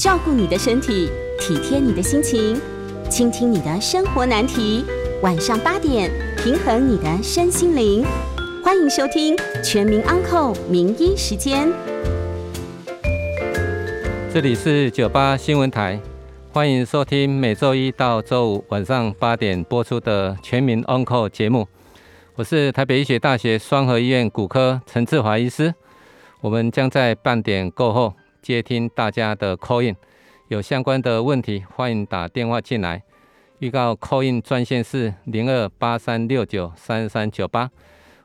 照顾你的身体，体贴你的心情，倾听你的生活难题。晚上八点，平衡你的身心灵。欢迎收听《全民安扣名医时间》。这里是九八新闻台，欢迎收听每周一到周五晚上八点播出的《全民安扣节目。我是台北医学大学双河医院骨科陈志华医师。我们将在半点过后。接听大家的 call in，有相关的问题，欢迎打电话进来。预告 call in 专线是零二八三六九三三九八。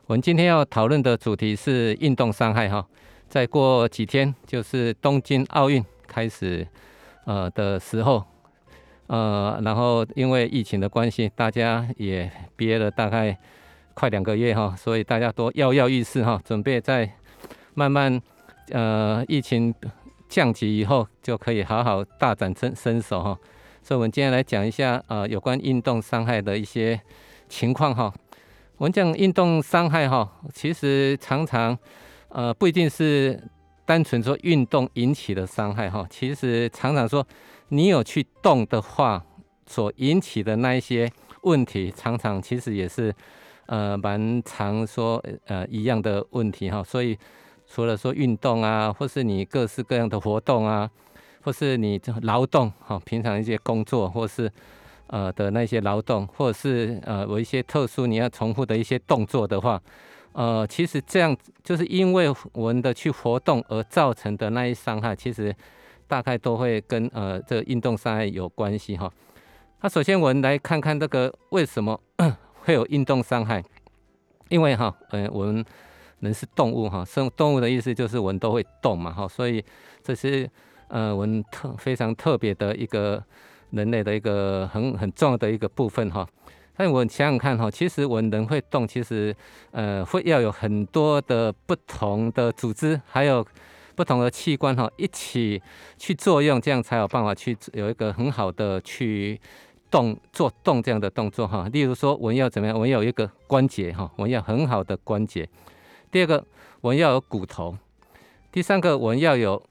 我们今天要讨论的主题是运动伤害哈。再过几天就是东京奥运开始呃的时候，呃，然后因为疫情的关系，大家也憋了大概快两个月哈，所以大家都跃跃欲试哈，准备在慢慢呃疫情。降级以后就可以好好大展身身手哈，所以我们今天来讲一下呃有关运动伤害的一些情况哈。我们讲运动伤害哈，其实常常呃不一定是单纯说运动引起的伤害哈，其实常常说你有去动的话所引起的那一些问题，常常其实也是呃蛮常说呃一样的问题哈，所以。除了说运动啊，或是你各式各样的活动啊，或是你劳动哈，平常一些工作，或是呃的那些劳动，或者是呃有一些特殊你要重复的一些动作的话，呃，其实这样就是因为我们的去活动而造成的那一伤害，其实大概都会跟呃这个运动伤害有关系哈。那首先我们来看看这个为什么 会有运动伤害，因为哈，嗯，我们。人是动物哈，生动物的意思就是我们都会动嘛哈，所以这是呃我们特非常特别的一个人类的一个很很重要的一个部分哈。但我想想看哈，其实我们人会动，其实呃会要有很多的不同的组织，还有不同的器官哈一起去作用，这样才有办法去有一个很好的去动做动这样的动作哈。例如说我要怎么样，我要有一个关节哈，我要很好的关节。第二个，我们要有骨头；第三个，我们要有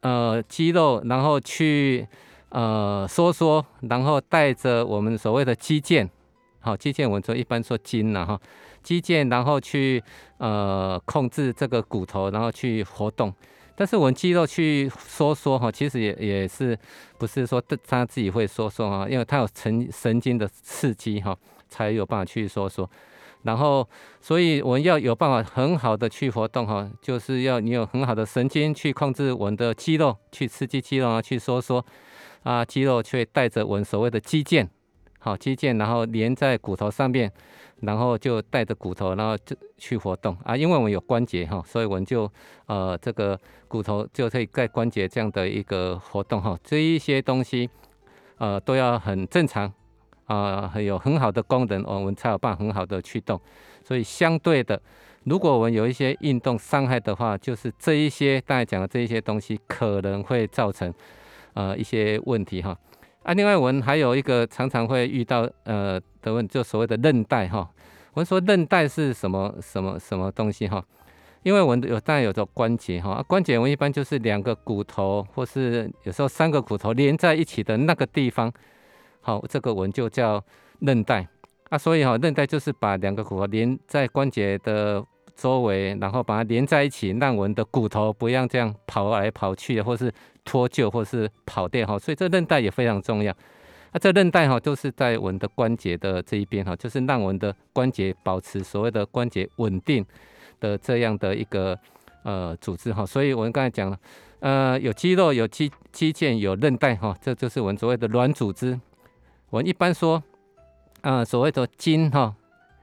呃肌肉，然后去呃收缩，然后带着我们所谓的肌腱，好，肌腱我们说一般说筋了哈，肌腱然后去呃控制这个骨头，然后去活动。但是我们肌肉去收缩哈，其实也也是不是说它自己会收缩哈，因为它有神神经的刺激哈，才有办法去收缩。然后，所以我们要有办法很好的去活动哈，就是要你有很好的神经去控制我们的肌肉，去刺激肌肉啊，去收缩啊，肌肉却带着我们所谓的肌腱，好肌腱，然后连在骨头上面，然后就带着骨头，然后就去活动啊。因为我们有关节哈，所以我们就呃这个骨头就可以在关节这样的一个活动哈，这一些东西呃都要很正常。啊，有很好的功能，我们才有办法很好的驱动。所以相对的，如果我们有一些运动伤害的话，就是这一些刚才讲的这一些东西可能会造成呃一些问题哈。啊，另外我们还有一个常常会遇到呃的问，就所谓的韧带哈。我们说韧带是什么什么什么东西哈？因为我们有当然有着关节哈，关节我们一般就是两个骨头或是有时候三个骨头连在一起的那个地方。好，这个纹就叫韧带啊，所以哈，韧带就是把两个骨头连在关节的周围，然后把它连在一起，让我们的骨头不要这样跑来跑去，或是脱臼，或是跑掉哈。所以这韧带也非常重要。那这韧带哈，就是在我们的关节的这一边哈，就是让我们的关节保持所谓的关节稳定的这样的一个呃组织哈。所以我们刚才讲了，呃，有肌肉、有肌肌腱、有韧带哈，这就是我们所谓的软组织。我一般说，啊，所谓的筋哈，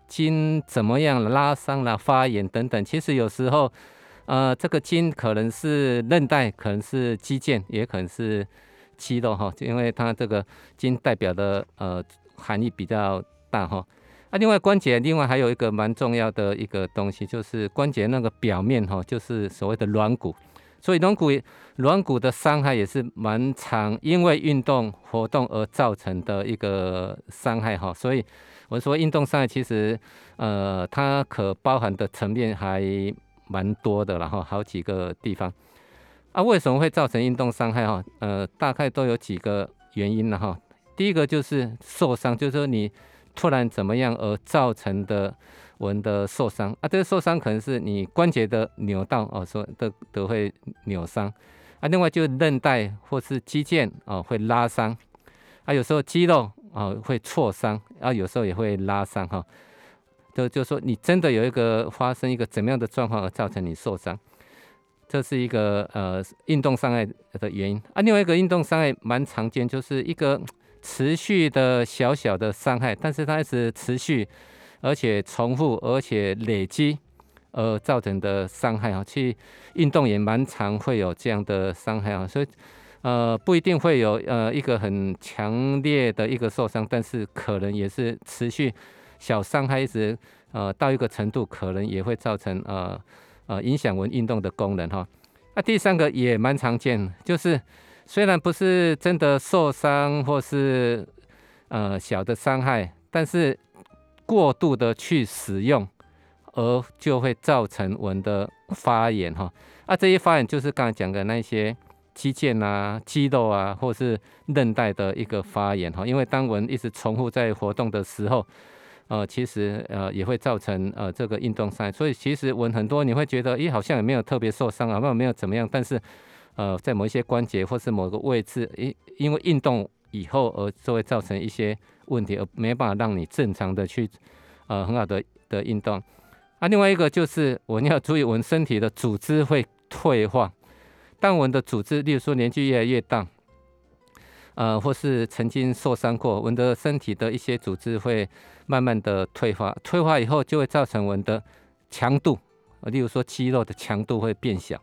筋怎么样拉伤了、发炎等等，其实有时候，呃，这个筋可能是韧带，可能是肌腱，也可能是肌肉哈，因为它这个筋代表的呃含义比较大哈。啊，另外关节，另外还有一个蛮重要的一个东西，就是关节那个表面哈，就是所谓的软骨。所以软骨软骨的伤害也是蛮常因为运动活动而造成的一个伤害哈。所以我说运动伤害其实呃它可包含的层面还蛮多的，然后好几个地方。啊，为什么会造成运动伤害哈？呃，大概都有几个原因了哈。第一个就是受伤，就是说你突然怎么样而造成的我们的受伤啊。这个受伤可能是你关节的扭到哦，说都都会扭伤啊。另外就是韧带或是肌腱哦会拉伤啊，有时候肌肉啊会挫伤啊，有时候也会拉伤哈。就就说你真的有一个发生一个怎么样的状况而造成你受伤，这是一个呃运动伤害的原因啊。另外一个运动伤害蛮常见，就是一个。持续的小小的伤害，但是它一直持续，而且重复，而且累积，而造成的伤害啊。去运动也蛮常会有这样的伤害啊，所以呃不一定会有呃一个很强烈的一个受伤，但是可能也是持续小伤害，一直呃到一个程度，可能也会造成呃呃影响我们运动的功能哈。那第三个也蛮常见，就是。虽然不是真的受伤或是呃小的伤害，但是过度的去使用，而就会造成我们的发炎哈。啊，这些发炎就是刚才讲的那些肌腱啊、肌肉啊，或是韧带的一个发炎哈。因为当我们一直重复在活动的时候，呃，其实呃也会造成呃这个运动伤害。所以其实我很多你会觉得，咦，好像也没有特别受伤啊，没有没有怎么样，但是。呃，在某一些关节或是某个位置，因因为运动以后而就会造成一些问题，而没办法让你正常的去呃很好的的运动。啊，另外一个就是我们要注意，我们身体的组织会退化。当我们的组织，例如说年纪越来越大，呃，或是曾经受伤过，我们的身体的一些组织会慢慢的退化。退化以后就会造成我们的强度，例如说肌肉的强度会变小。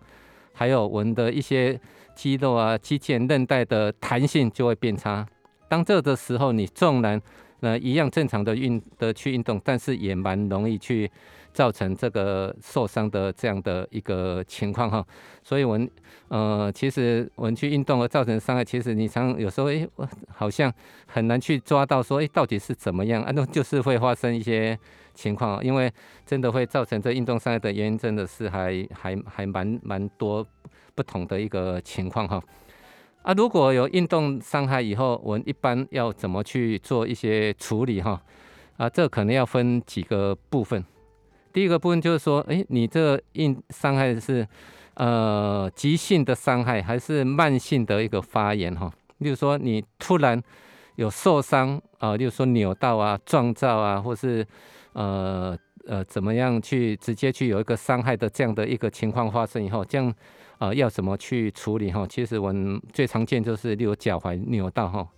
还有我们的一些肌肉啊、肌腱、韧带的弹性就会变差。当这的时候，你纵然呃一样正常的运的去运动，但是也蛮容易去造成这个受伤的这样的一个情况哈。所以，我们呃其实我们去运动而造成伤害，其实你常有时候诶，好像很难去抓到说诶到底是怎么样啊？那就是会发生一些。情况，因为真的会造成这运动伤害的原因，真的是还还还蛮蛮多不同的一个情况哈。啊，如果有运动伤害以后，我们一般要怎么去做一些处理哈？啊，这可能要分几个部分。第一个部分就是说，哎，你这运伤害是呃急性的伤害，还是慢性的一个发炎哈？例如说，你突然有受伤啊，例如说扭到啊、撞到啊，或是呃呃，怎么样去直接去有一个伤害的这样的一个情况发生以后，这样啊要怎么去处理哈？其实我们最常见就是例如脚踝扭到哈，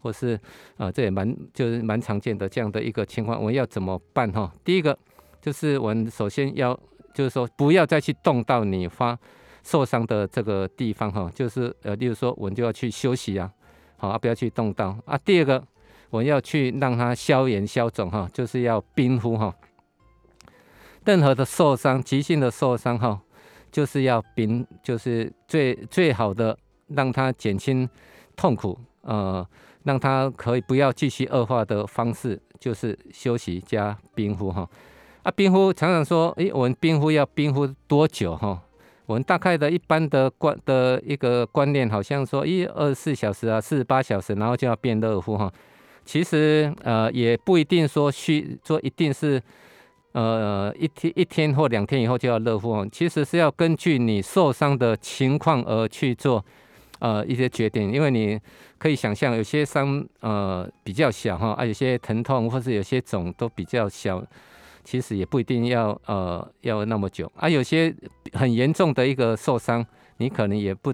或是啊这也蛮就是蛮常见的这样的一个情况，我们要怎么办哈？第一个就是我们首先要就是说不要再去动到你发受伤的这个地方哈，就是呃例如说我们就要去休息啊，好啊不要去动到啊。第二个。我要去让它消炎消肿哈，就是要冰敷哈。任何的受伤，急性的受伤哈，就是要冰，就是最最好的让它减轻痛苦，呃，让它可以不要继续恶化的方式，就是休息加冰敷哈。啊，冰敷常常说，诶，我们冰敷要冰敷多久哈？我们大概的一般的观的一个观念，好像说，一二十四小时啊，四十八小时，然后就要变热敷哈。其实呃也不一定说需说一定是呃一天一天或两天以后就要热敷，其实是要根据你受伤的情况而去做呃一些决定，因为你可以想象有些伤呃比较小哈，啊有些疼痛或是有些肿都比较小，其实也不一定要呃要那么久，啊有些很严重的一个受伤，你可能也不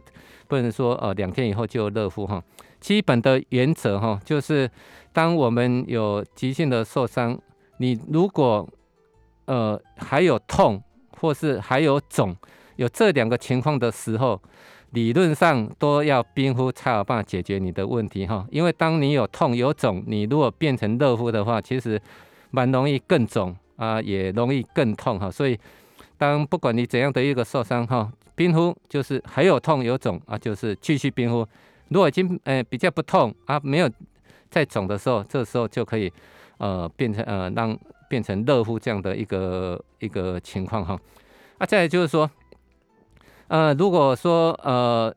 不能说呃两天以后就热敷哈。基本的原则哈，就是当我们有急性的受伤，你如果呃还有痛，或是还有肿，有这两个情况的时候，理论上都要冰敷才有办法解决你的问题哈。因为当你有痛有肿，你如果变成热敷的话，其实蛮容易更肿啊，也容易更痛哈。所以当不管你怎样的一个受伤哈，冰敷就是还有痛有肿啊，就是继续冰敷。如果已经呃比较不痛啊，没有再肿的时候，这时候就可以呃变成呃让变成热敷这样的一个一个情况哈。啊，再来就是说，呃，如果说呃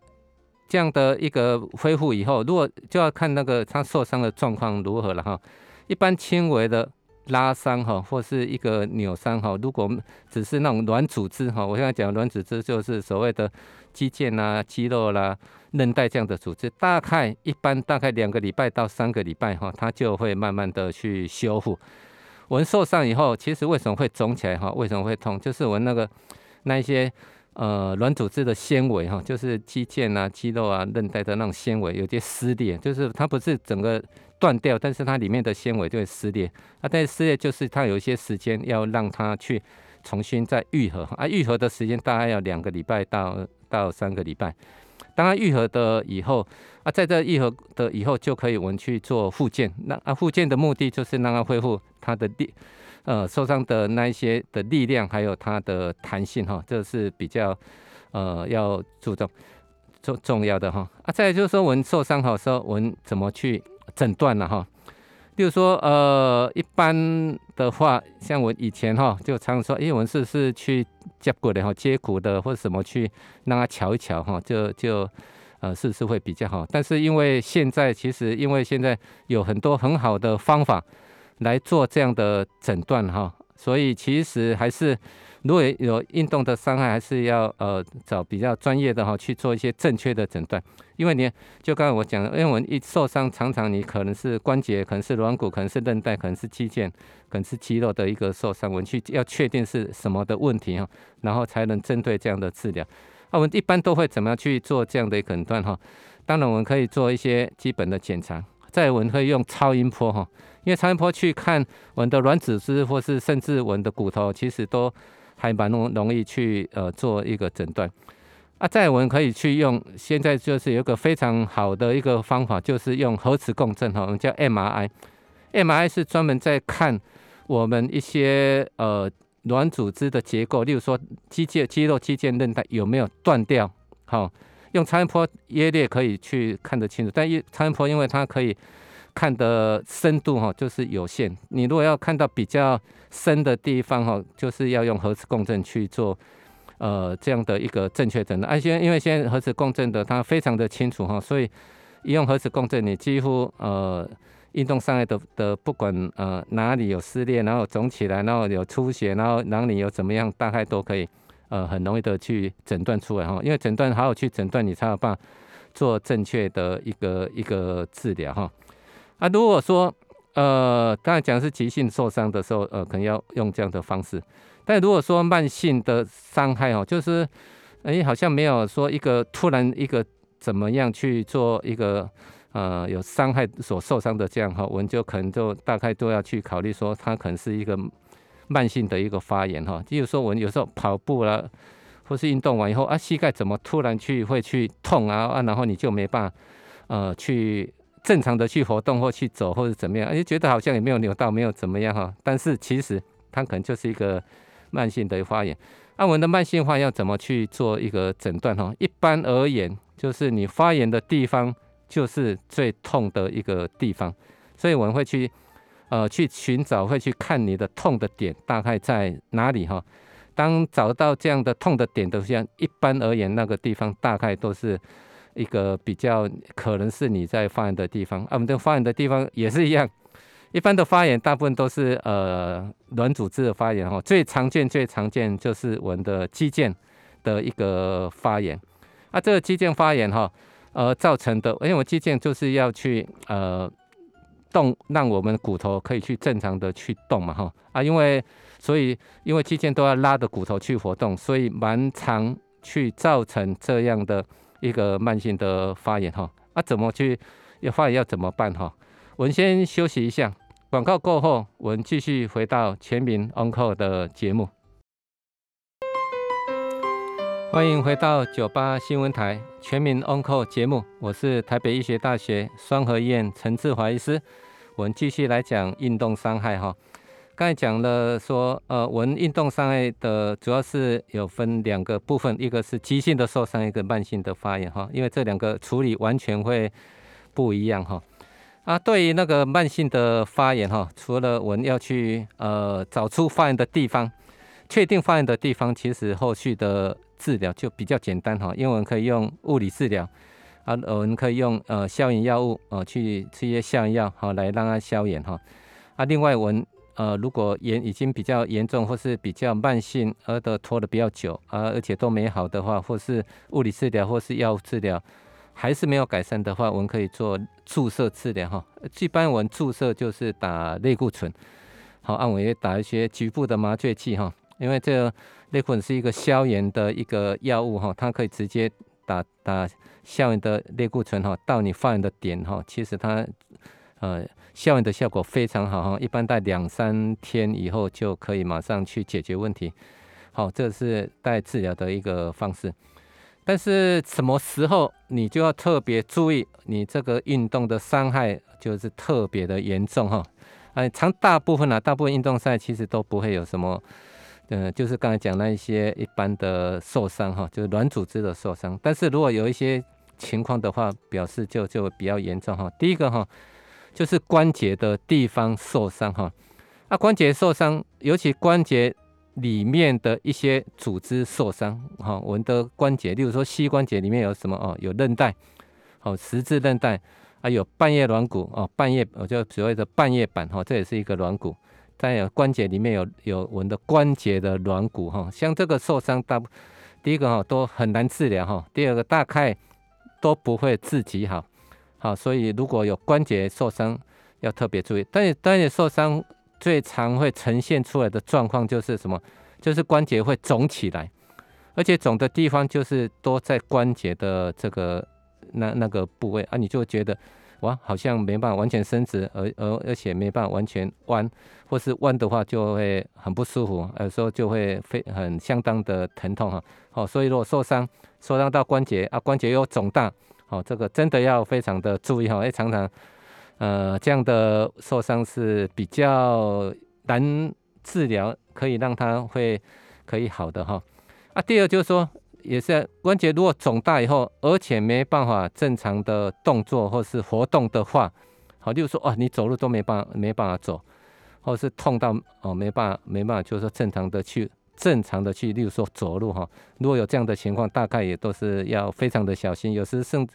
这样的一个恢复以后，如果就要看那个他受伤的状况如何了哈。一般轻微的拉伤哈，或是一个扭伤哈，如果只是那种软组织哈，我现在讲软组织就是所谓的肌腱啦、肌肉啦、韧带这样的组织，大概一般大概两个礼拜到三个礼拜哈，它就会慢慢的去修复。我受伤以后，其实为什么会肿起来哈？为什么会痛？就是我那个那一些。呃，软组织的纤维哈，就是肌腱啊、肌肉啊、韧带的那种纤维有些撕裂，就是它不是整个断掉，但是它里面的纤维就会撕裂。啊，但是撕裂就是它有一些时间要让它去重新再愈合啊，愈合的时间大概要两个礼拜到到三个礼拜。当它愈合的以后啊，在这愈合的以后就可以我们去做复健。那啊，复健的目的就是让它恢复它的力。呃，受伤的那一些的力量，还有它的弹性哈，这是比较呃要注重重重要的哈。啊，再就是说，我们受伤好时候，我们怎么去诊断了哈？就是说，呃，一般的话，像我以前哈，就常说，哎，我们是是去接骨的哈，接骨的或者什么去让他瞧一瞧哈，就就呃，是是会比较好。但是因为现在其实因为现在有很多很好的方法。来做这样的诊断哈，所以其实还是如果有运动的伤害，还是要呃找比较专业的哈去做一些正确的诊断。因为你就刚才我讲的，因为我们一受伤，常常你可能是关节，可能是软骨，可能是韧带，可能是肌腱，可能是肌肉的一个受伤，我们去要确定是什么的问题哈，然后才能针对这样的治疗。那我们一般都会怎么样去做这样的诊断哈？当然我们可以做一些基本的检查，再我们会用超音波哈。因为超音波去看我们的软组织，或是甚至我们的骨头，其实都还蛮容容易去呃做一个诊断。啊，再我们可以去用，现在就是有一个非常好的一个方法，就是用核磁共振哈，我们叫 MRI。MRI 是专门在看我们一些呃软组织的结构，例如说肌腱、肌肉、肌腱、韧带有没有断掉。好，用超音波约略可以去看得清楚，但一超音波因为它可以。看的深度哈就是有限，你如果要看到比较深的地方哈，就是要用核磁共振去做呃这样的一个正确诊断。而且因为现在核磁共振的它非常的清楚哈，所以一用核磁共振，你几乎呃运动伤害的的不管呃哪里有撕裂，然后肿起来，然后有出血，然后哪里有怎么样，大概都可以呃很容易的去诊断出来哈。因为诊断好好去诊断，你才有办法做正确的一个一个治疗哈。啊，如果说，呃，刚才讲是急性受伤的时候，呃，可能要用这样的方式。但如果说慢性的伤害哦，就是，哎，好像没有说一个突然一个怎么样去做一个，呃，有伤害所受伤的这样哈，我们就可能就大概都要去考虑说，它可能是一个慢性的一个发炎哈。比如说我们有时候跑步了，或是运动完以后啊，膝盖怎么突然去会去痛啊啊，然后你就没办法，呃，去。正常的去活动或去走或者怎么样，哎，觉得好像也没有扭到，没有怎么样哈。但是其实它可能就是一个慢性的发炎。那我们的慢性化要怎么去做一个诊断哈？一般而言，就是你发炎的地方就是最痛的一个地方，所以我们会去呃去寻找，会去看你的痛的点大概在哪里哈。当找到这样的痛的点的时候，一般而言那个地方大概都是。一个比较可能是你在发炎的地方，啊，我们的发炎的地方也是一样，一般的发炎大部分都是呃软组织的发炎哈，最常见最常见就是我们的肌腱的一个发炎，啊，这个肌腱发炎哈，呃造成的，因为我肌腱就是要去呃动，让我们骨头可以去正常的去动嘛哈，啊，因为所以因为肌腱都要拉着骨头去活动，所以蛮常去造成这样的。一个慢性的发炎哈，啊，怎么去要发炎要怎么办哈？我们先休息一下，广告过后，我们继续回到全民 Uncle 的节目。欢迎回到九八新闻台全民 Uncle 节目，我是台北医学大学双河医院陈志华医师，我们继续来讲运动伤害哈。刚才讲了说，呃，我们运动伤害的主要是有分两个部分，一个是急性的受伤，一个慢性的发炎哈。因为这两个处理完全会不一样哈。啊，对于那个慢性的发炎哈，除了我们要去呃找出发炎的地方，确定发炎的地方，其实后续的治疗就比较简单哈，因为我们可以用物理治疗，啊，我们可以用呃消炎药物哦去吃一些消炎药好来让它消炎哈。啊，另外我们呃如果严已经比较严重或是比较慢性而的拖的比较久啊，而且都没好的话，或是物理治疗或是药物治疗还是没有改善的话，我们可以做注射治疗哈。一般我们注射就是打类固醇。好，按我也打一些局部的麻醉剂哈，因为这个类固醇是一个消炎的一个药物哈，它可以直接打打消炎的类固醇哈，到你发炎的点哈，其实它呃消炎的效果非常好哈，一般在两三天以后就可以马上去解决问题。好，这是带治疗的一个方式，但是什么时候你就要特别注意，你这个运动的伤害就是特别的严重哈。哎，常大部分啊，大部分运动赛其实都不会有什么，嗯，就是刚才讲那一些一般的受伤哈，就是软组织的受伤。但是如果有一些情况的话，表示就就比较严重哈。第一个哈，就是关节的地方受伤哈。啊，关节受伤，尤其关节里面的一些组织受伤哈。我们的关节，例如说膝关节里面有什么哦？有韧带，哦，十字韧带。还有半月软骨哦，半月我就所谓的半月板哈，这也是一个软骨。再有关节里面有有我们的关节的软骨哈，像这个受伤大，第一个哈都很难治疗哈，第二个大概都不会自己好，好，所以如果有关节受伤要特别注意。但是关节受伤最常会呈现出来的状况就是什么？就是关节会肿起来，而且肿的地方就是多在关节的这个。那那个部位啊，你就觉得哇，好像没办法完全伸直，而而而且没办法完全弯，或是弯的话就会很不舒服，有时候就会非很相当的疼痛哈。好，所以如果受伤受伤到关节啊，关节又肿大，好，这个真的要非常的注意哈。因为，常常呃这样的受伤是比较难治疗，可以让它会可以好的哈。啊，第二就是说。也是关节如果肿大以后，而且没办法正常的动作或是活动的话，好，例如说哦，你走路都没办法没办法走，或是痛到哦没办法没办法，就是说正常的去正常的去，例如说走路哈，如果有这样的情况，大概也都是要非常的小心，有时甚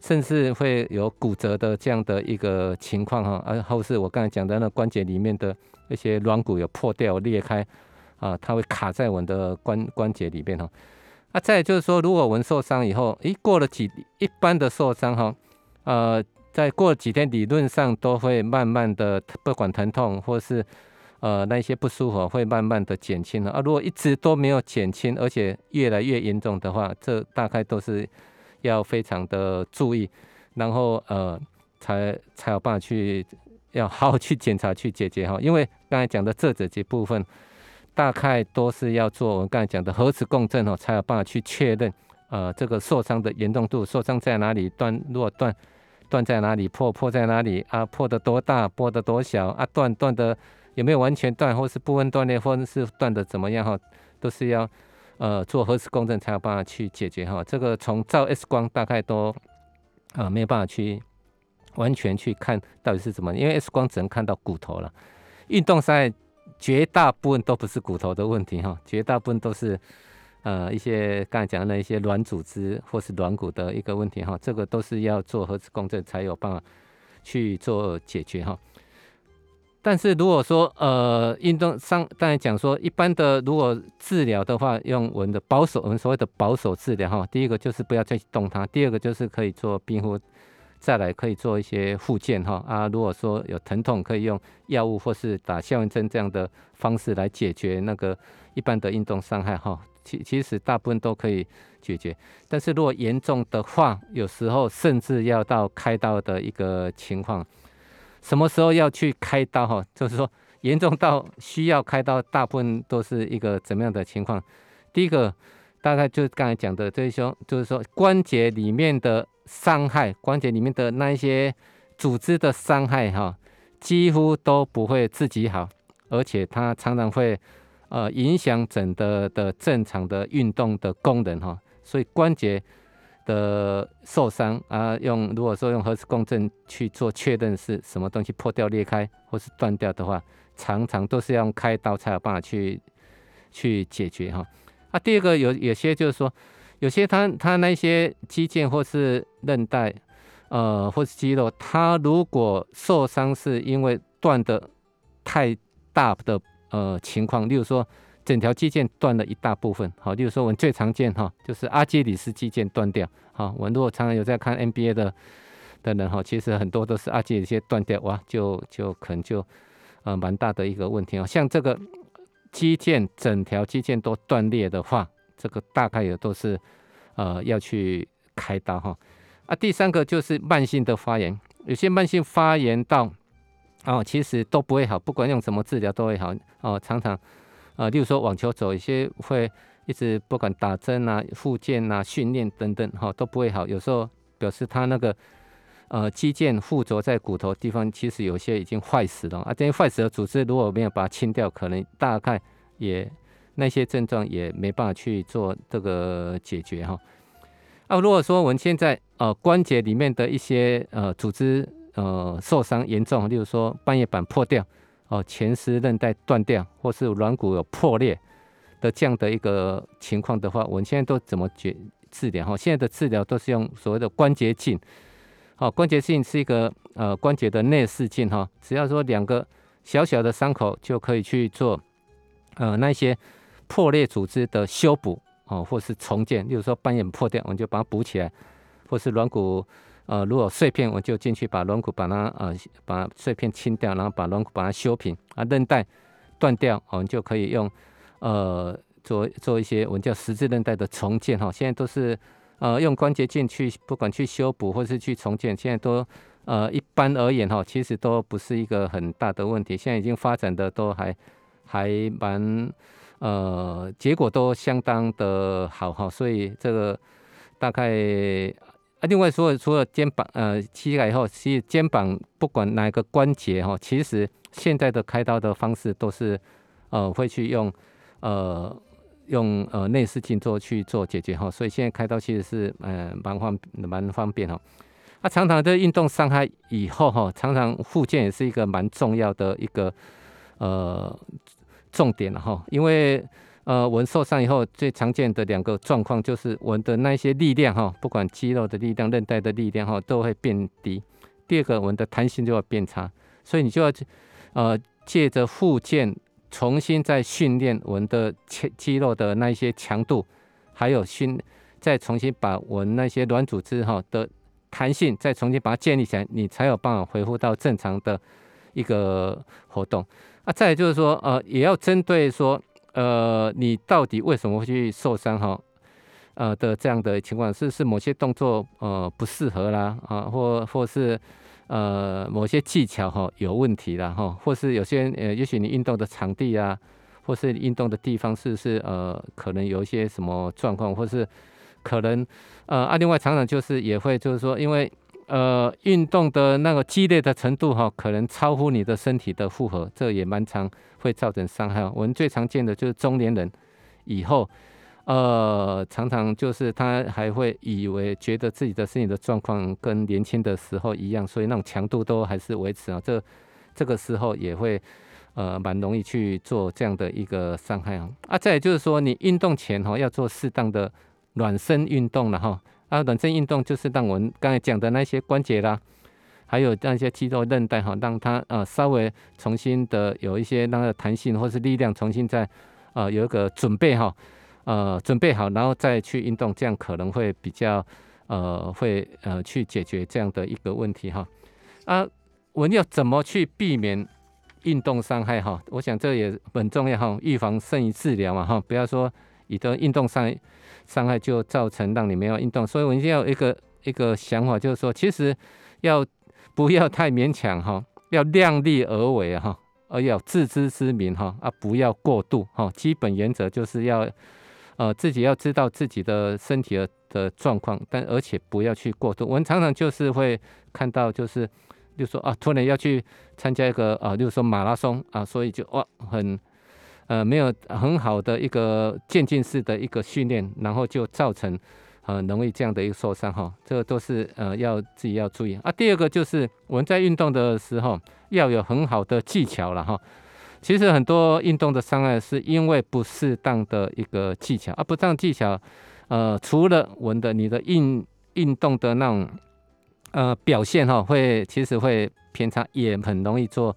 甚至会有骨折的这样的一个情况哈，而后是我刚才讲的那关节里面的一些软骨有破掉裂开啊，它会卡在我们的关关节里面哈。啊，再就是说，如果我们受伤以后，诶，过了几一般的受伤哈，呃，在过几天，理论上都会慢慢的，不管疼痛或是呃那些不舒服，会慢慢的减轻了。啊，如果一直都没有减轻，而且越来越严重的话，这大概都是要非常的注意，然后呃，才才有办法去要好好去检查去解决哈。因为刚才讲的这几部分。大概都是要做我们刚才讲的核磁共振哦，才有办法去确认，呃，这个受伤的严重度，受伤在哪里，断如果断断在哪里，破破在哪里啊，破的多大，破的多小啊，断断的有没有完全断，或是部分断裂，或者是断的怎么样哈，都是要呃做核磁共振才有办法去解决哈。这个从照 X 光大概都啊没有办法去完全去看到底是怎么，因为 X 光只能看到骨头了，运动伤害。绝大部分都不是骨头的问题哈，绝大部分都是呃一些刚才讲的一些软组织或是软骨的一个问题哈，这个都是要做核磁共振才有办法去做解决哈。但是如果说呃运动上刚才讲说一般的如果治疗的话，用我们的保守我们所谓的保守治疗哈，第一个就是不要再去动它，第二个就是可以做冰敷。再来可以做一些复健哈啊，如果说有疼痛，可以用药物或是打消炎针这样的方式来解决那个一般的运动伤害哈。其其实大部分都可以解决，但是如果严重的话，有时候甚至要到开刀的一个情况。什么时候要去开刀哈？就是说严重到需要开刀，大部分都是一个怎么样的情况？第一个大概就是刚才讲的这些，就是说关节里面的。伤害关节里面的那一些组织的伤害，哈，几乎都不会自己好，而且它常常会呃影响整的的正常的运动的功能，哈。所以关节的受伤啊，用如果说用核磁共振去做确认是什么东西破掉、裂开或是断掉的话，常常都是要用开刀才有办法去去解决，哈。啊，第二个有有些就是说，有些他他那些肌腱或是韧带，呃，或是肌肉，他如果受伤是因为断的太大的呃情况，例如说整条肌腱断了一大部分，好，例如说我们最常见哈，就是阿基里斯肌腱断掉，好，我们如果常常有在看 NBA 的的人哈，其实很多都是阿基里斯断掉，哇，就就可能就呃蛮大的一个问题哦，像这个。肌腱整条肌腱都断裂的话，这个大概也都是呃要去开刀哈。啊，第三个就是慢性的发炎，有些慢性发炎到哦，其实都不会好，不管用什么治疗都会好哦。常常呃，例如说网球肘，有些会一直不管打针啊、复健啊、训练等等哈都不会好，有时候表示他那个呃肌腱附着在骨头地方，其实有些已经坏死了啊。这些坏死的组织如果没有把它清掉，可能大概。也那些症状也没办法去做这个解决哈。啊，如果说我们现在呃关节里面的一些呃组织呃受伤严重，例如说半月板破掉哦，前十韧带断掉，或是软骨有破裂的这样的一个情况的话，我们现在都怎么解治疗哈？现在的治疗都是用所谓的关节镜。好，关节镜是一个呃关节的内视镜哈，只要说两个小小的伤口就可以去做。呃，那些破裂组织的修补哦，或是重建，例如说半眼破掉，我们就把它补起来；或是软骨呃，如果碎片，我就进去把软骨把它呃把碎片清掉，然后把软骨把它修平。啊，韧带断掉，我们就可以用呃做做一些我们叫十字韧带的重建哈。现在都是呃用关节镜去不管去修补或是去重建，现在都呃一般而言哈，其实都不是一个很大的问题。现在已经发展的都还。还蛮呃，结果都相当的好哈，所以这个大概啊，另外说除了肩膀呃膝盖以后，其实肩膀不管哪个关节哈，其实现在的开刀的方式都是呃会去用呃用呃内视镜做去做解决哈，所以现在开刀其实是呃蛮方蛮方便哈。啊，常常的运动伤害以后哈，常常复健也是一个蛮重要的一个呃。重点了哈，因为呃，我们受伤以后最常见的两个状况就是我们的那些力量哈，不管肌肉的力量、韧带的力量哈，都会变低。第二个，我们的弹性就要变差，所以你就要呃借着复健重新再训练我们的肌肌肉的那一些强度，还有训再重新把我们那些软组织哈的弹性再重新把它建立起来，你才有办法恢复到正常的一个活动。啊，再就是说，呃，也要针对说，呃，你到底为什么会去受伤哈？呃的这样的情况，是是某些动作呃不适合啦，啊，或或是呃某些技巧哈有问题啦哈，或是有些呃，也许你运动的场地啊，或是运动的地方是是呃可能有一些什么状况，或是可能呃啊，另外常常就是也会就是说，因为。呃，运动的那个激烈的程度哈，可能超乎你的身体的负荷，这也蛮常会造成伤害。我们最常见的就是中年人以后，呃，常常就是他还会以为觉得自己的身体的状况跟年轻的时候一样，所以那种强度都还是维持啊。这这个时候也会呃蛮容易去做这样的一个伤害啊。啊，再也就是说，你运动前哈要做适当的暖身运动了哈。啊，暖身运动就是让我们刚才讲的那些关节啦，还有那些肌肉韧带哈，让它呃稍微重新的有一些那个弹性或是力量，重新再呃有一个准备哈，呃准备好，然后再去运动，这样可能会比较呃会呃去解决这样的一个问题哈。啊，我们要怎么去避免运动伤害哈？我想这也很重要哈，预防胜于治疗嘛哈，不要说你的运动伤。伤害就造成让你没有运动，所以我们要一个一个想法，就是说，其实要不要太勉强哈，要量力而为哈，而要自知之明哈，啊，不要过度哈。基本原则就是要呃自己要知道自己的身体的的状况，但而且不要去过度。我们常常就是会看到，就是就说啊，突然要去参加一个啊，就是说马拉松啊，所以就哇很。呃，没有很好的一个渐进式的一个训练，然后就造成很容易这样的一个受伤哈，这个都是呃要自己要注意啊。第二个就是我们在运动的时候要有很好的技巧了哈，其实很多运动的伤害是因为不适当的一个技巧，而不当技巧，呃，除了我们的你的运运动的那种呃表现哈，会其实会偏差，也很容易做，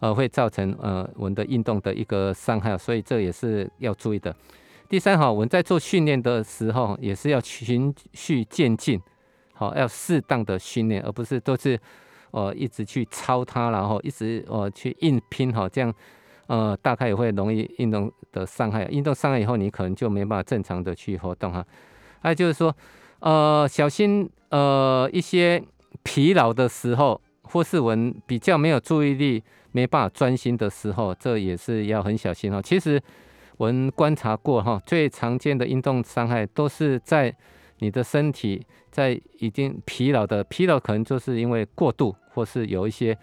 呃，会造成呃我们的运动的一个伤害，所以这也是要注意的。第三哈，我们在做训练的时候也是要循序渐进，好，要适当的训练，而不是都是呃一直去操它，然后一直呃去硬拼哈，这样。呃，大概也会容易运动的伤害，运动伤害以后，你可能就没办法正常的去活动哈。还有就是说，呃，小心呃一些疲劳的时候，或是我们比较没有注意力、没办法专心的时候，这也是要很小心哦。其实我们观察过哈，最常见的运动伤害都是在你的身体在已经疲劳的，疲劳可能就是因为过度，或是有一些。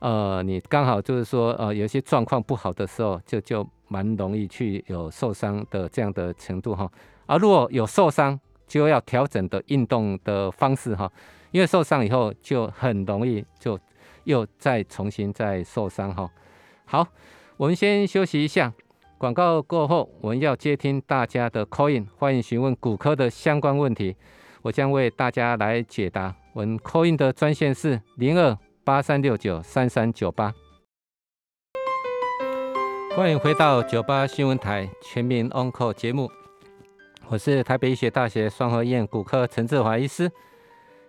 呃，你刚好就是说，呃，有一些状况不好的时候，就就蛮容易去有受伤的这样的程度哈。而如果有受伤，就要调整的运动的方式哈，因为受伤以后就很容易就又再重新再受伤哈。好，我们先休息一下，广告过后我们要接听大家的 call in，欢迎询问骨科的相关问题，我将为大家来解答。我们 call in 的专线是零二。八三六九三三九八，欢迎回到九八新闻台全民 on call 节目，我是台北医学大学双河医院骨科陈志华医师。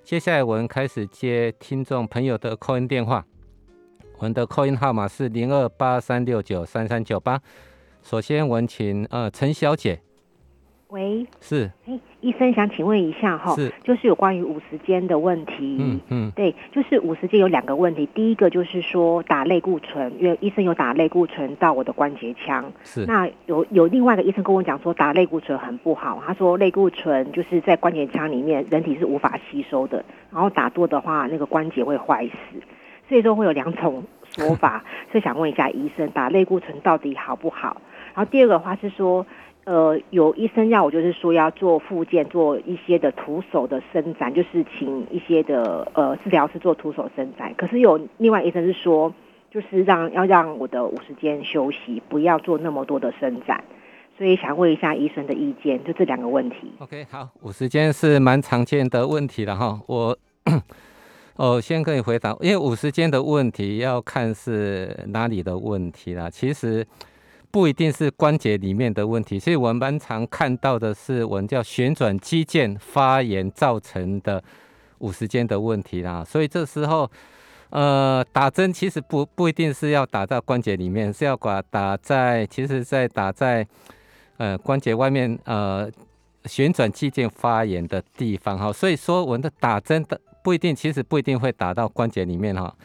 接下来我们开始接听众朋友的 call 电话，我们的 call in 号码是零二八三六九三三九八。首先我们请呃陈小姐。喂，是，哎，医生想请问一下哈，是，就是有关于五十肩的问题，嗯嗯，对，就是五十肩有两个问题，第一个就是说打类固醇，因为医生有打类固醇到我的关节腔，是，那有有另外一个医生跟我讲说打类固醇很不好，他说类固醇就是在关节腔里面人体是无法吸收的，然后打多的话那个关节会坏死，所以说会有两种说法，所以想问一下医生打类固醇到底好不好？然后第二个话是说。呃，有医生要我就是说要做复健，做一些的徒手的伸展，就是请一些的呃治疗师做徒手伸展。可是有另外医生是说，就是让要让我的五十肩休息，不要做那么多的伸展。所以想问一下医生的意见，就这两个问题。OK，好，五十肩是蛮常见的问题了哈。我哦先可以回答，因为五十肩的问题要看是哪里的问题啦。其实。不一定是关节里面的问题，所以我们蛮常看到的是我们叫旋转肌腱发炎造成的五十肩的问题啦。所以这时候，呃，打针其实不不一定是要打到关节里面，是要把打在，其实在打在呃关节外面呃旋转肌腱发炎的地方哈。所以说我们的打针的不一定，其实不一定会打到关节里面哈，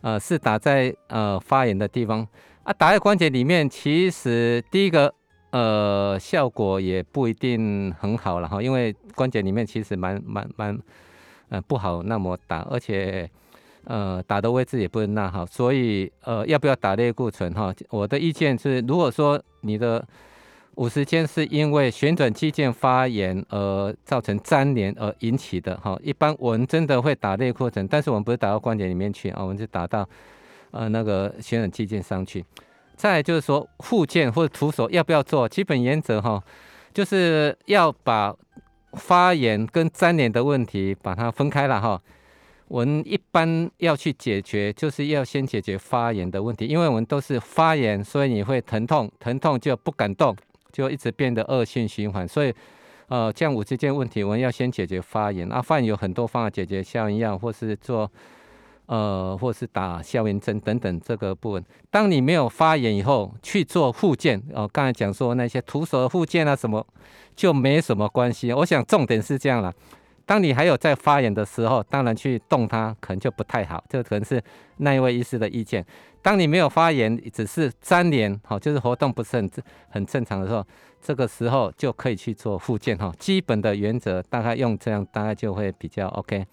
呃，是打在呃发炎的地方。啊，打在关节里面，其实第一个，呃，效果也不一定很好了哈，因为关节里面其实蛮蛮蛮，呃，不好那么打，而且，呃，打的位置也不是那好，所以，呃，要不要打类固醇哈？我的意见是，如果说你的五十肩是因为旋转肌腱发炎而造成粘连而引起的哈，一般我们真的会打类固醇，但是我们不是打到关节里面去啊，我们就打到。呃，那个旋转器件上去，再就是说附件或者徒手要不要做？基本原则哈，就是要把发炎跟粘连的问题把它分开了哈。我们一般要去解决，就是要先解决发炎的问题，因为我们都是发炎，所以你会疼痛，疼痛就不敢动，就一直变得恶性循环。所以，呃，这五这件问题，我们要先解决发炎。啊，发炎有很多方法解决，像一样或是做。呃，或是打消炎针等等这个部分，当你没有发炎以后去做复健，哦，刚才讲说那些徒手复健啊什么，就没什么关系。我想重点是这样了，当你还有在发炎的时候，当然去动它可能就不太好，这可能是那一位医师的意见。当你没有发炎，只是粘连，好，就是活动不是很很正常的时候，这个时候就可以去做复健哈。基本的原则大概用这样，大概就会比较 OK。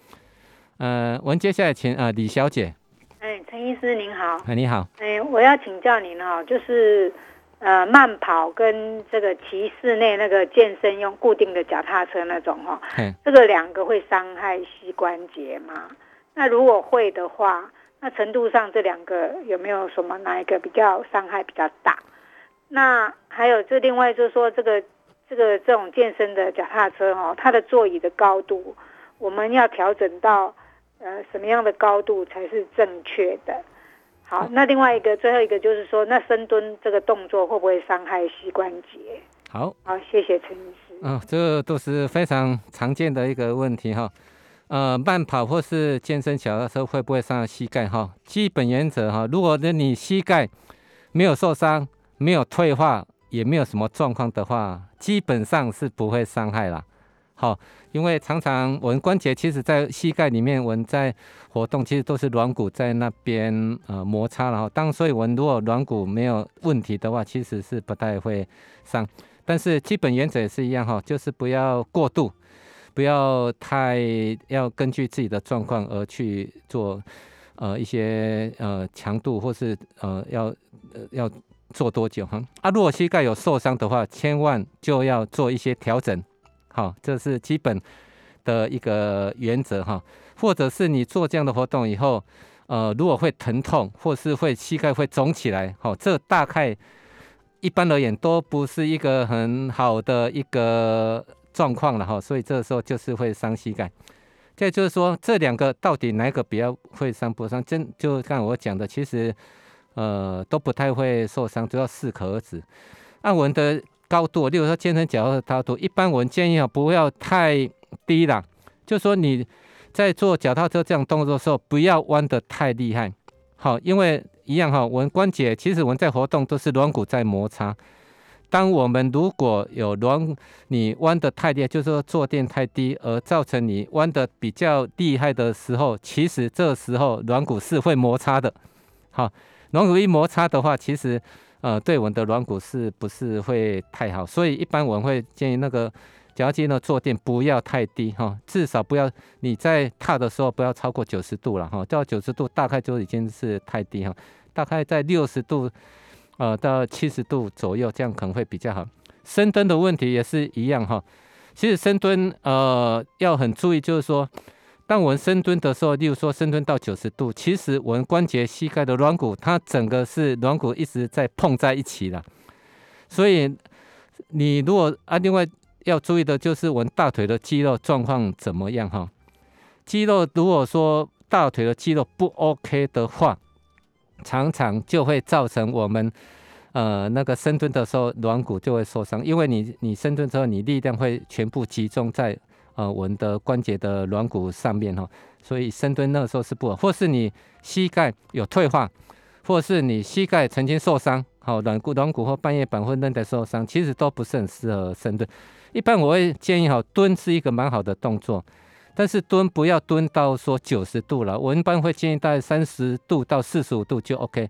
呃，我们接下来请呃李小姐。哎，陈医师您好。哎，你好。哎，我要请教您哈，就是呃慢跑跟这个骑室内那个健身用固定的脚踏车那种哈，这个两个会伤害膝关节吗？那如果会的话，那程度上这两个有没有什么哪一个比较伤害比较大？那还有这另外就是说这个这个这种健身的脚踏车哦，它的座椅的高度，我们要调整到呃什么样的高度才是正确的？好，那另外一个最后一个就是说，那深蹲这个动作会不会伤害膝关节？好，好，谢谢陈医师。嗯，这都是非常常见的一个问题哈。呃，慢跑或是健身小的时候会不会伤到膝盖哈？基本原则哈，如果呢你膝盖没有受伤、没有退化、也没有什么状况的话，基本上是不会伤害啦。好，因为常常我们关节其实在膝盖里面，我们在活动，其实都是软骨在那边呃摩擦然后当所以我们如果软骨没有问题的话，其实是不太会伤。但是基本原则也是一样哈，就是不要过度。不要太要根据自己的状况而去做，呃，一些呃强度或是呃要呃要做多久哈？啊，如果膝盖有受伤的话，千万就要做一些调整，好，这是基本的一个原则哈。或者是你做这样的活动以后，呃，如果会疼痛或是会膝盖会肿起来，好，这大概一般而言都不是一个很好的一个。状况了哈，所以这时候就是会伤膝盖。再就是说，这两个到底哪个比较会伤不伤？真就刚我讲的，其实呃都不太会受伤，都要适可而止。按我们的高度，例如说健身脚的高度，一般我们建议啊不要太低了。就说你在做脚踏车这样动作的时候，不要弯得太厉害。好，因为一样哈，我们关节其实我们在活动都是软骨在摩擦。当我们如果有软，你弯的太厉害，就是说坐垫太低，而造成你弯的比较厉害的时候，其实这时候软骨是会摩擦的。好，软骨一摩擦的话，其实呃对我们的软骨是不是会太好？所以一般我们会建议那个脚筋的坐垫不要太低哈，至少不要你在踏的时候不要超过九十度了哈，到九十度大概就已经是太低哈，大概在六十度。呃，到七十度左右，这样可能会比较好。深蹲的问题也是一样哈。其实深蹲呃要很注意，就是说，当我们深蹲的时候，例如说深蹲到九十度，其实我们关节、膝盖的软骨，它整个是软骨一直在碰在一起了。所以你如果啊，另外要注意的就是我们大腿的肌肉状况怎么样哈？肌肉如果说大腿的肌肉不 OK 的话，常常就会造成我们，呃，那个深蹲的时候软骨就会受伤，因为你你深蹲之后，你力量会全部集中在呃我们的关节的软骨上面哈，所以深蹲那个时候是不好，或是你膝盖有退化，或是你膝盖曾经受伤，好软骨软骨或半月板或韧带受伤，其实都不是很适合深蹲。一般我会建议哈，蹲是一个蛮好的动作。但是蹲不要蹲到说九十度了，我一般会建议大概三十度到四十五度就 OK，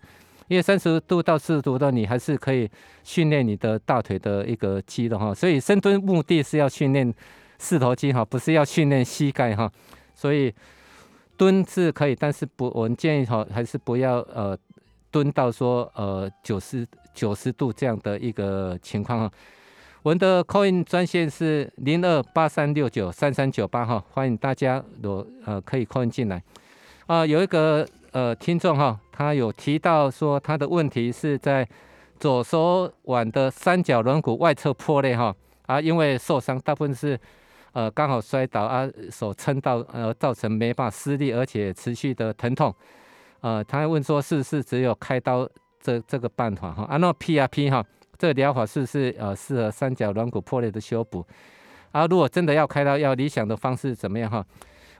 因为三十度到四十度的你还是可以训练你的大腿的一个肌肉哈，所以深蹲目的是要训练四头肌哈，不是要训练膝盖哈，所以蹲是可以，但是不，我们建议哈还是不要呃蹲到说呃九十九十度这样的一个情况哈。我们的 coin 专线是零二八三六九三三九八哈，欢迎大家有呃可以 coin 进来啊。有一个呃听众哈，他有提到说他的问题是在左手腕的三角软骨外侧破裂哈啊，因为受伤，大部分是呃刚好摔倒啊，手撑到呃造成没办法施力，而且持续的疼痛。呃，他还问说是不是只有开刀这这个办法哈？啊，那 P R P 哈。这个疗法是不是呃适合三角软骨破裂的修补？啊，如果真的要开刀，要理想的方式怎么样哈？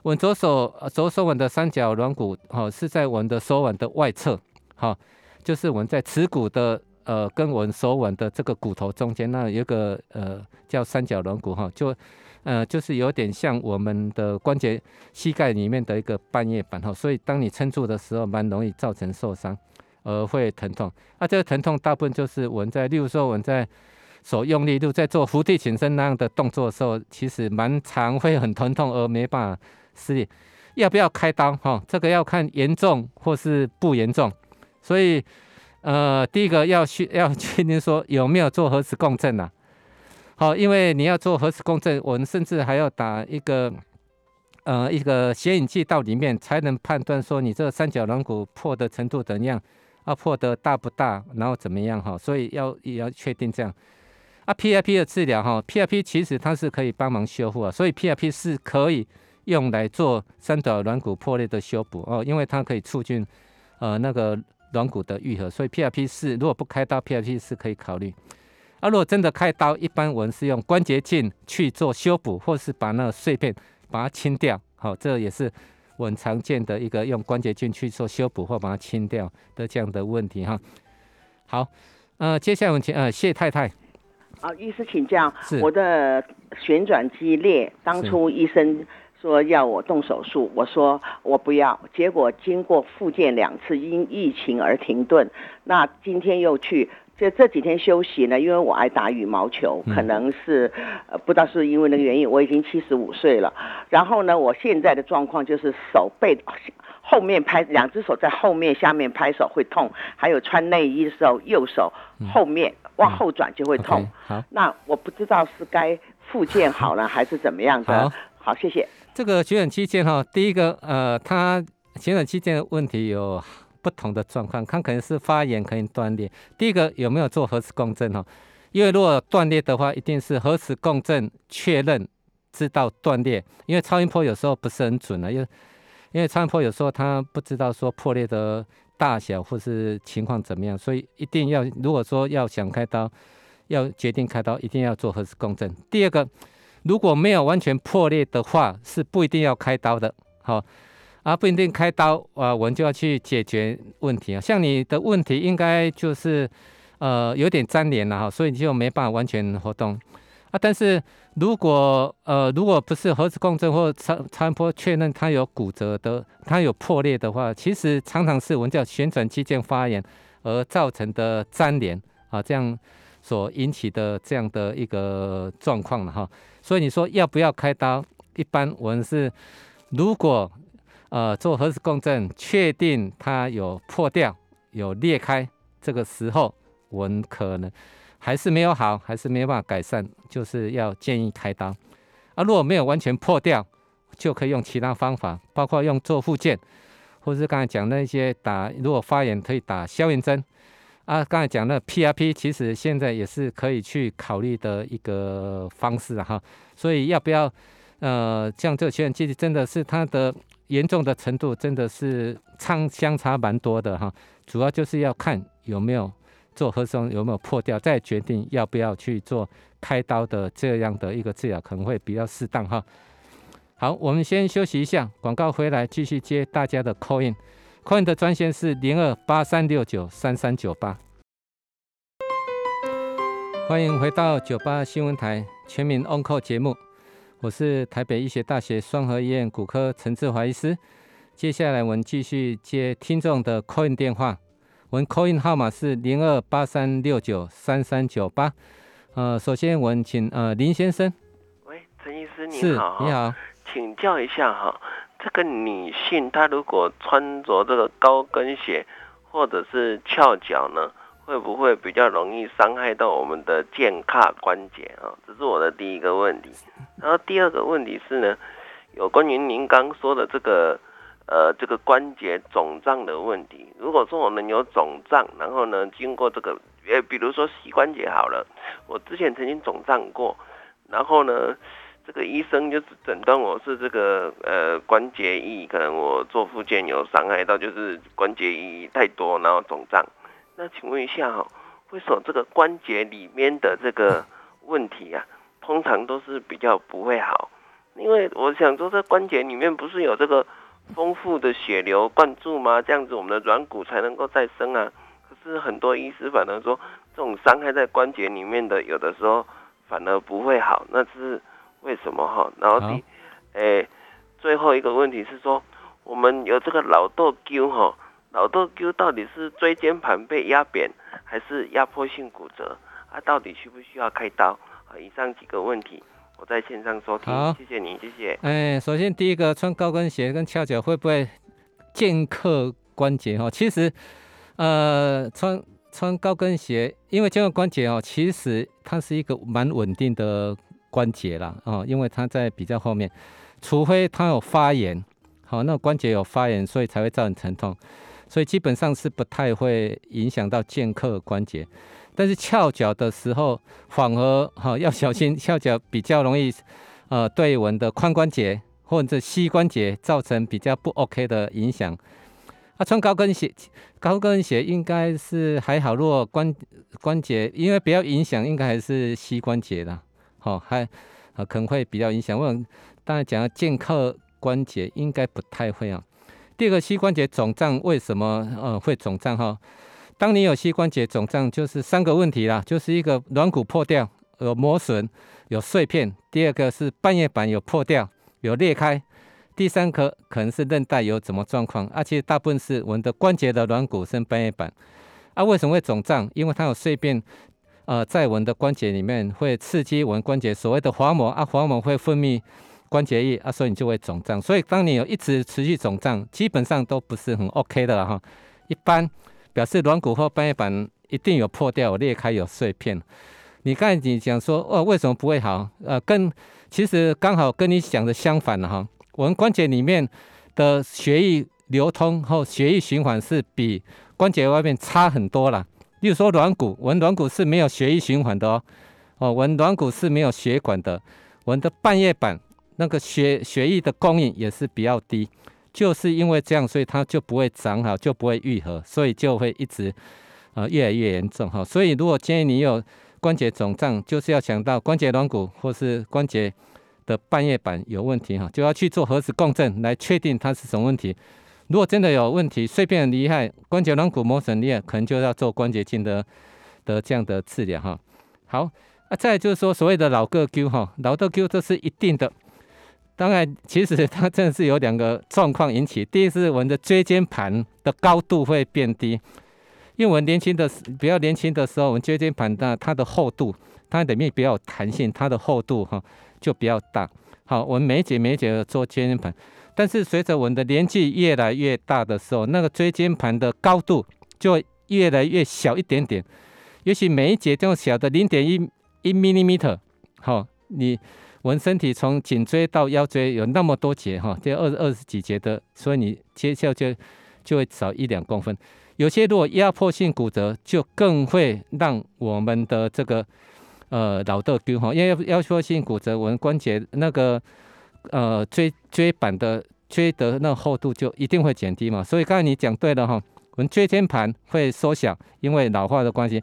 我左手左手腕的三角软骨哈是在我们的手腕的外侧，哈，就是我们在耻骨的呃跟我们手腕的这个骨头中间那有个呃叫三角软骨哈，就呃就是有点像我们的关节膝盖里面的一个半月板哈，所以当你撑住的时候，蛮容易造成受伤。而会疼痛，那这个疼痛大部分就是我们在，例如说我们在手用力，度在做伏地挺身那样的动作的时候，其实蛮常会很疼痛而没办法施力。要不要开刀？哈，这个要看严重或是不严重。所以，呃，第一个要去要 确定说有没有做核磁共振呐？好，因为你要做核磁共振，我们甚至还要打一个呃一个显影剂到里面，才能判断说你这个三角软骨破的程度怎样，啊破的大不大，然后怎么样哈，所以要也要确定这样。啊，PRP 的治疗哈，PRP 其实它是可以帮忙修复啊，所以 PRP 是可以用来做三角软骨破裂的修补哦，因为它可以促进呃那个软骨的愈合，所以 PRP 是如果不开刀，PRP 是可以考虑。啊，如果真的开刀，一般我们是用关节镜去做修补，或是把那个碎片把它清掉，好，这也是我们常见的一个用关节镜去做修补或把它清掉的这样的问题哈。好，呃，接下来我们请呃谢太太。啊，医师请教，我的旋转肌裂，当初医生说要我动手术，我说我不要，结果经过复健两次，因疫情而停顿，那今天又去，这这几天休息呢，因为我爱打羽毛球，可能是呃不知道是因为那个原因，我已经七十五岁了，然后呢，我现在的状况就是手背。后面拍两只手在后面，下面拍手会痛，还有穿内衣的时候，右手后面往后转就会痛。好，那我不知道是该复健好了还是怎么样的。好，好，谢谢。这个血转肌腱哈，第一个呃，它血转肌腱的问题有不同的状况，看可能是发炎，可以断裂。第一个有没有做核磁共振哈？因为如果断裂的话，一定是核磁共振确认知道断裂，因为超音波有时候不是很准的，因为。因为超音波有时候他不知道说破裂的大小或是情况怎么样，所以一定要如果说要想开刀，要决定开刀，一定要做核磁共振。第二个，如果没有完全破裂的话，是不一定要开刀的。好，啊不一定开刀啊，我们就要去解决问题啊。像你的问题应该就是呃有点粘连了哈，所以你就没办法完全活动啊。但是如果呃，如果不是核磁共振或超超声波确认它有骨折的，它有破裂的话，其实常常是我们叫旋转肌腱发炎而造成的粘连啊，这样所引起的这样的一个状况了哈。所以你说要不要开刀？一般我们是如果呃做核磁共振确定它有破掉、有裂开，这个时候我们可能。还是没有好，还是没有办法改善，就是要建议开刀。啊，如果没有完全破掉，就可以用其他方法，包括用做复健，或是刚才讲那些打，如果发炎可以打消炎针。啊，刚才讲的 PRP，其实现在也是可以去考虑的一个方式哈。所以要不要呃，像这个血管肌真的是它的严重的程度，真的是差相差蛮多的哈。主要就是要看有没有。做核酸有没有破掉，再决定要不要去做开刀的这样的一个治疗，可能会比较适当哈。好，我们先休息一下，广告回来继续接大家的 call in，call in 的专线是零二八三六九三三九八。欢迎回到九八新闻台全民 on call 节目，我是台北医学大学双河医院骨科陈志华医师。接下来我们继续接听众的 call in 电话。我们 call in 号码是零二八三六九三三九八。呃，首先我们请呃林先生。喂，陈医师你好。你好。请教一下哈，这个女性她如果穿着这个高跟鞋或者是翘脚呢，会不会比较容易伤害到我们的健胯关节啊？这是我的第一个问题。然后第二个问题是呢，有关于您刚说的这个。呃，这个关节肿胀的问题，如果说我们有肿胀，然后呢，经过这个，呃，比如说膝关节好了，我之前曾经肿胀过，然后呢，这个医生就是诊断我是这个呃关节液，可能我做附件有伤害到，就是关节液太多，然后肿胀。那请问一下哈，为什么这个关节里面的这个问题啊，通常都是比较不会好？因为我想说，这关节里面不是有这个。丰富的血流灌注吗？这样子我们的软骨才能够再生啊。可是很多医师反而说，这种伤害在关节里面的，有的时候反而不会好，那是为什么哈？然后第，诶，最后一个问题是说，我们有这个老豆灸哈，老豆丢到底是椎间盘被压扁，还是压迫性骨折？啊，到底需不需要开刀？啊，以上几个问题。我在线上收听，谢谢你，谢谢。哎，首先第一个，穿高跟鞋跟翘脚会不会健克关节？哈，其实，呃，穿穿高跟鞋，因为健克关节哦，其实它是一个蛮稳定的关节啦，哦，因为它在比较后面，除非它有发炎，好，那关节有发炎，所以才会造成疼痛，所以基本上是不太会影响到剑客关节。但是翘脚的时候，反而哈要小心，翘脚比较容易，呃，对我们的髋关节或者膝关节造成比较不 OK 的影响。啊，穿高跟鞋，高跟鞋应该是还好。如果关关节，因为比较影响，应该还是膝关节啦，好，还啊可能会比较影响。我当然讲到剑客关节应该不太会啊。第二个膝关节肿胀为什么呃会肿胀哈？当你有膝关节肿胀，就是三个问题啦，就是一个软骨破掉，有磨损，有碎片；第二个是半月板有破掉，有裂开。第三个可能是韧带有什么状况，而且大部分是我们的关节的软骨跟半月板。啊，为什么会肿胀？因为它有碎片，呃，在我们的关节里面会刺激我们关节所谓的滑膜啊，滑膜会分泌关节液啊，所以你就会肿胀。所以当你有一直持续肿胀，基本上都不是很 OK 的了哈。一般表示软骨或半月板一定有破掉、有裂开、有碎片。你刚才你讲说哦，为什么不会好？呃，跟其实刚好跟你想的相反了哈。我们关节里面的血液流通后，血液循环是比关节外面差很多了。例如说软骨，我们软骨是没有血液循环的哦，哦，我们软骨是没有血管的。我们的半月板那个血血液的供应也是比较低，就是因为这样，所以它就不会长好，就不会愈合，所以就会一直呃越来越严重哈。所以如果建议你有关节肿胀，就是要想到关节软骨或是关节。的半月板有问题哈，就要去做核磁共振来确定它是什么问题。如果真的有问题，碎片很厉害，关节软骨磨损裂，可能就要做关节镜的的这样的治疗哈。好，啊，再就是说所谓的老个揪哈，老个揪这是一定的。当然，其实它真的是有两个状况引起。第一是我们的椎间盘的高度会变低，因为我们年轻的比较年轻的时候，我们椎间盘的它的厚度，它里面比较有弹性，它的厚度哈。就比较大，好，我们每一节每一节做椎间盘，但是随着我们的年纪越来越大的时候，那个椎间盘的高度就越来越小一点点，也许每一节这种小的零点一一 millimeter，好，你我们身体从颈椎到腰椎有那么多节哈，这二二十几节的，所以你切下就就会少一两公分，有些如果压迫性骨折，就更会让我们的这个。呃，老豆丢哈，因为压迫性骨折，我们关节那个呃椎椎板的椎的那厚度就一定会减低嘛。所以刚才你讲对了哈，我们椎间盘会缩小，因为老化的关系。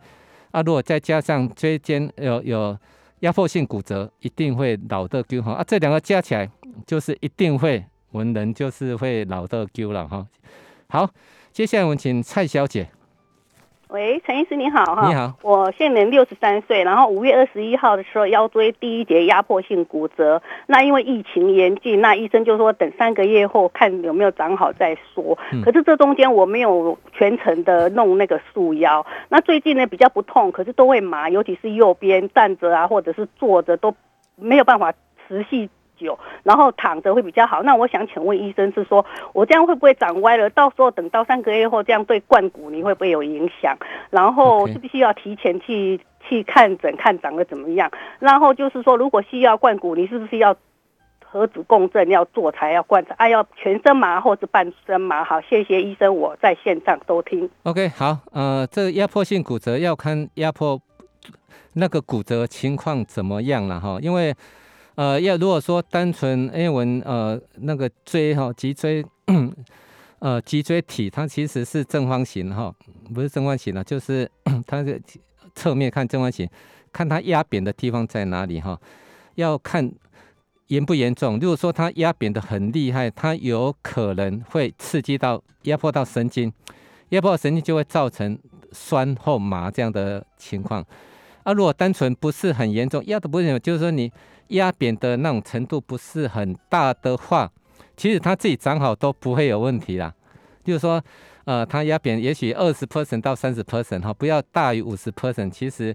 啊，如果再加上椎间有有压迫性骨折，一定会老的丢哈。啊，这两个加起来就是一定会，我们人就是会老的丢了哈。好，接下来我们请蔡小姐。喂，陈医师你好哈，你好，我现年六十三岁，然后五月二十一号的时候腰椎第一节压迫性骨折，那因为疫情严峻，那医生就说等三个月后看有没有长好再说。可是这中间我没有全程的弄那个束腰，那最近呢比较不痛，可是都会麻，尤其是右边站着啊或者是坐着都没有办法持续。久，然后躺着会比较好。那我想请问医生，是说我这样会不会长歪了？到时候等到三个月后，这样对冠骨你会不会有影响？然后是不是要提前去去看诊，看长得怎么样？然后就是说，如果需要冠骨，你是不是要核子共振要做才要灌？啊，要全身麻或者半身麻？好，谢谢医生，我在线上收听。OK，好，呃，这压迫性骨折要看压迫那个骨折情况怎么样了哈，因为。呃，要如果说单纯 A 文呃那个椎哈脊椎 呃脊椎体，它其实是正方形哈，不是正方形了，就是 它的侧面看正方形，看它压扁的地方在哪里哈，要看严不严重。如果说它压扁的很厉害，它有可能会刺激到压迫到神经，压迫神经就会造成酸或麻这样的情况。啊，如果单纯不是很严重，压的不是，就是说你。压扁的那种程度不是很大的话，其实它自己长好都不会有问题啦。就是说，呃，它压扁也许二十 percent 到三十 percent 哈，不要大于五十 percent，其实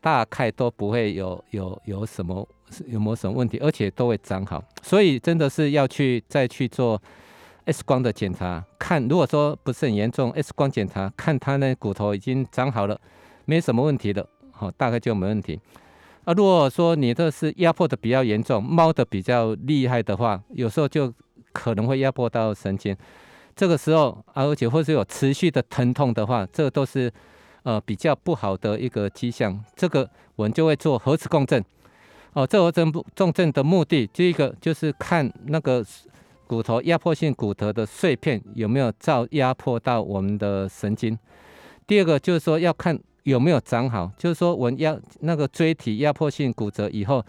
大概都不会有有有什么有没有什么问题，而且都会长好。所以真的是要去再去做 X 光的检查，看如果说不是很严重，X 光检查看它那骨头已经长好了，没什么问题的，哦，大概就没问题。啊，如果说你这是压迫的比较严重，猫的比较厉害的话，有时候就可能会压迫到神经。这个时候，而且或是有持续的疼痛的话，这都是呃比较不好的一个迹象。这个我们就会做核磁共振。哦，这核磁共振的目的，第一个就是看那个骨头压迫性骨头的碎片有没有造压迫到我们的神经。第二个就是说要看有没有长好，就是说我压那个椎体压迫性骨折以后，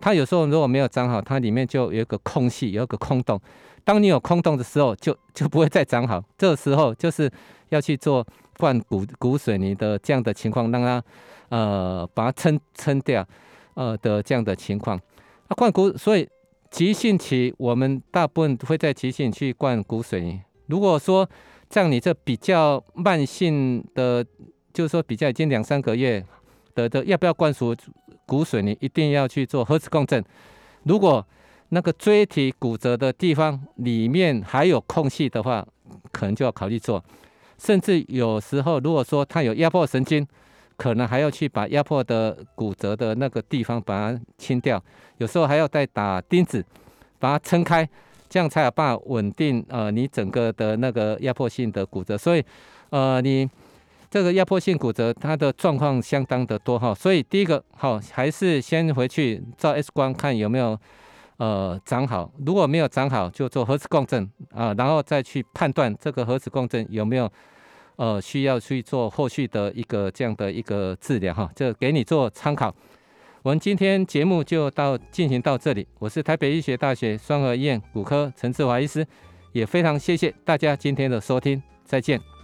它有时候如果没有长好，它里面就有一个空隙，有一个空洞。当你有空洞的时候，就就不会再长好。这时候就是要去做灌骨骨水泥的这样的情况，让它呃把它撑撑掉呃的这样的情况。啊，灌骨，所以急性期我们大部分会在急性去灌骨水泥。如果说像你这比较慢性的，就是说比较已经两三个月的的，要不要灌输骨水泥？一定要去做核磁共振。如果那个椎体骨折的地方里面还有空隙的话，可能就要考虑做。甚至有时候，如果说它有压迫神经，可能还要去把压迫的骨折的那个地方把它清掉。有时候还要再打钉子，把它撑开，这样才有办法稳定呃你整个的那个压迫性的骨折。所以呃你这个压迫性骨折它的状况相当的多哈。所以第一个好还是先回去照 X 光看有没有。呃，长好，如果没有长好，就做核磁共振啊，然后再去判断这个核磁共振有没有呃需要去做后续的一个这样的一个治疗哈，这给你做参考。我们今天节目就到进行到这里，我是台北医学大学双河医院骨科陈志华医师，也非常谢谢大家今天的收听，再见。